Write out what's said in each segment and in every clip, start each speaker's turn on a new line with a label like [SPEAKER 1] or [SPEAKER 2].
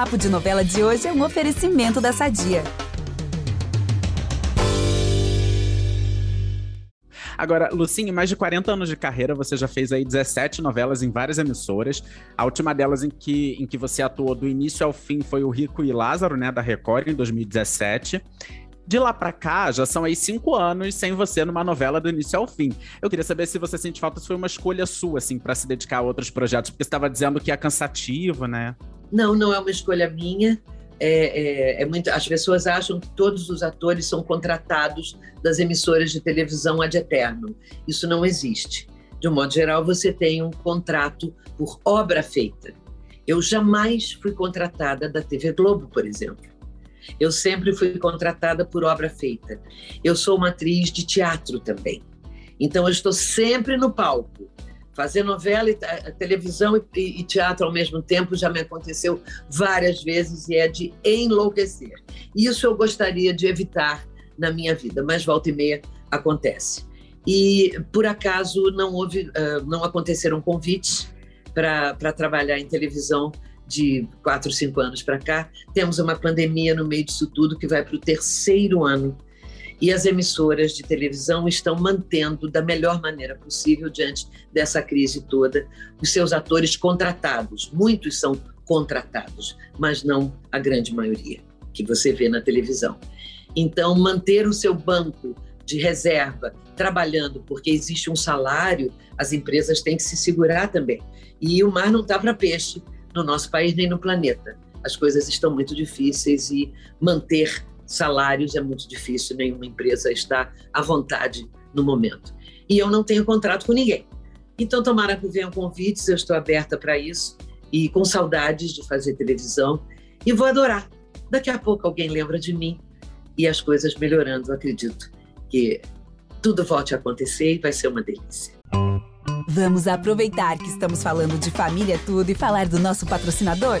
[SPEAKER 1] Papo de Novela de hoje é um oferecimento da Sadia.
[SPEAKER 2] Agora, Lucinha, mais de 40 anos de carreira, você já fez aí 17 novelas em várias emissoras. A última delas em que, em que você atuou do início ao fim foi o Rico e Lázaro, né, da Record, em 2017. De lá para cá, já são aí cinco anos sem você numa novela do início ao fim. Eu queria saber se você sente falta, se foi uma escolha sua, assim, para se dedicar a outros projetos, porque você estava dizendo que é cansativo, né?
[SPEAKER 3] Não, não é uma escolha minha é, é, é muito, as pessoas acham que todos os atores são contratados das emissoras de televisão ad eterno. Isso não existe. De um modo geral, você tem um contrato por obra feita. Eu jamais fui contratada da TV Globo, por exemplo. Eu sempre fui contratada por obra feita. Eu sou uma atriz de teatro também. Então, eu estou sempre no palco. Fazer novela, e, televisão e, e, teatro ao mesmo tempo já me aconteceu várias vezes e é de enlouquecer. Isso eu gostaria de evitar na minha vida, mas volta e meia acontece. E por acaso não houve, não aconteceram convites para trabalhar em televisão de quatro, cinco anos para cá. Temos uma pandemia no meio disso tudo que vai para o terceiro ano e as emissoras de televisão estão mantendo da melhor maneira possível, diante dessa crise toda, os seus atores contratados. Muitos são contratados, mas não a grande maioria que você vê na televisão. Então, manter o seu banco de reserva trabalhando, porque existe um salário, as empresas têm que se segurar também. E o mar não está para peixe no nosso país nem no planeta. As coisas estão muito difíceis e manter salários é muito difícil, nenhuma empresa está à vontade no momento. E eu não tenho contrato com ninguém. Então, tomara que venham convites, eu estou aberta para isso e com saudades de fazer televisão e vou adorar. Daqui a pouco alguém lembra de mim e as coisas melhorando, acredito que tudo volte a acontecer e vai ser uma delícia.
[SPEAKER 1] Vamos aproveitar que estamos falando de família tudo e falar do nosso patrocinador?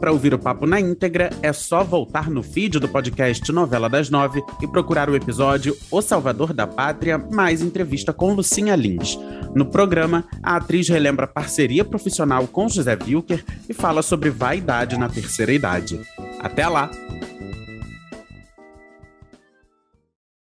[SPEAKER 2] Para ouvir o papo na íntegra, é só voltar no feed do podcast Novela das Nove e procurar o episódio O Salvador da Pátria, mais entrevista com Lucinha Lins. No programa, a atriz relembra parceria profissional com José Wilker e fala sobre vaidade na terceira idade. Até lá!